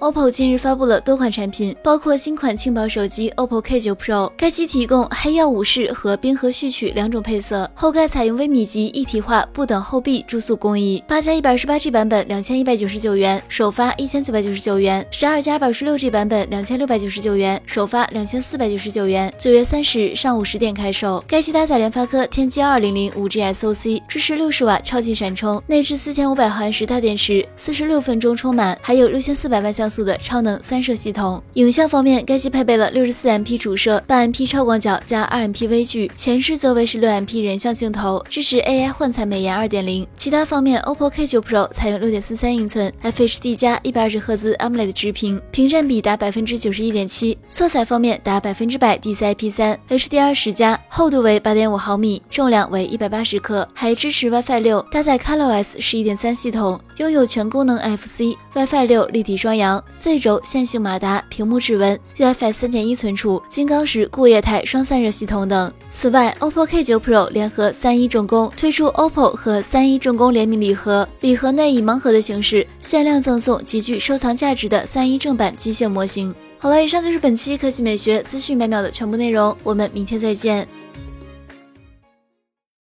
OPPO 近日发布了多款产品，包括新款轻薄手机 OPPO K9 Pro，该机提供黑曜武士和冰河序曲两种配色，后盖采用微米级一体化不等厚壁注塑工艺。八加一百二十八 G 版本两千一百九十九元，首发一千九百九十九元；十二加二百十六 G 版本两千六百九十九元，首发两千四百九十九元。九月三十日上午十点开售。该机搭载联发科天玑二零零五 G SoC，支持六十瓦超级闪充，内置四千五百毫安时大电池，四十六分钟充满，还有六千四百万像。速的超能三摄系统。影像方面，该机配备了六十四 MP 主摄、八 MP 超广角加二 MP 微距，前置则为十六 MP 人像镜头，支持 AI 幻彩美颜二点零。其他方面，OPPO K9 Pro 采用六点四三英寸 FHD 加一百二十赫兹 AMOLED 直屏，屏占比达百分之九十一点七。色彩方面达百分之百 DCI-P 三，HDR 十加，厚度为八点五毫米，重量为一百八十克，还支持 WiFi 六，搭载 ColorOS 十一点三系统，拥有全功能 FC、WiFi 六立体双扬。Z 轴线性马达、屏幕指纹、UFS 三点一存储、金刚石固液态双散热系统等。此外，OPPO K9 Pro 联合三一重工推出 OPPO 和三一重工联名礼盒，礼盒内以盲盒的形式限量赠送极具收藏价值的三一正版机械模型。好了，以上就是本期科技美学资讯百秒的全部内容，我们明天再见。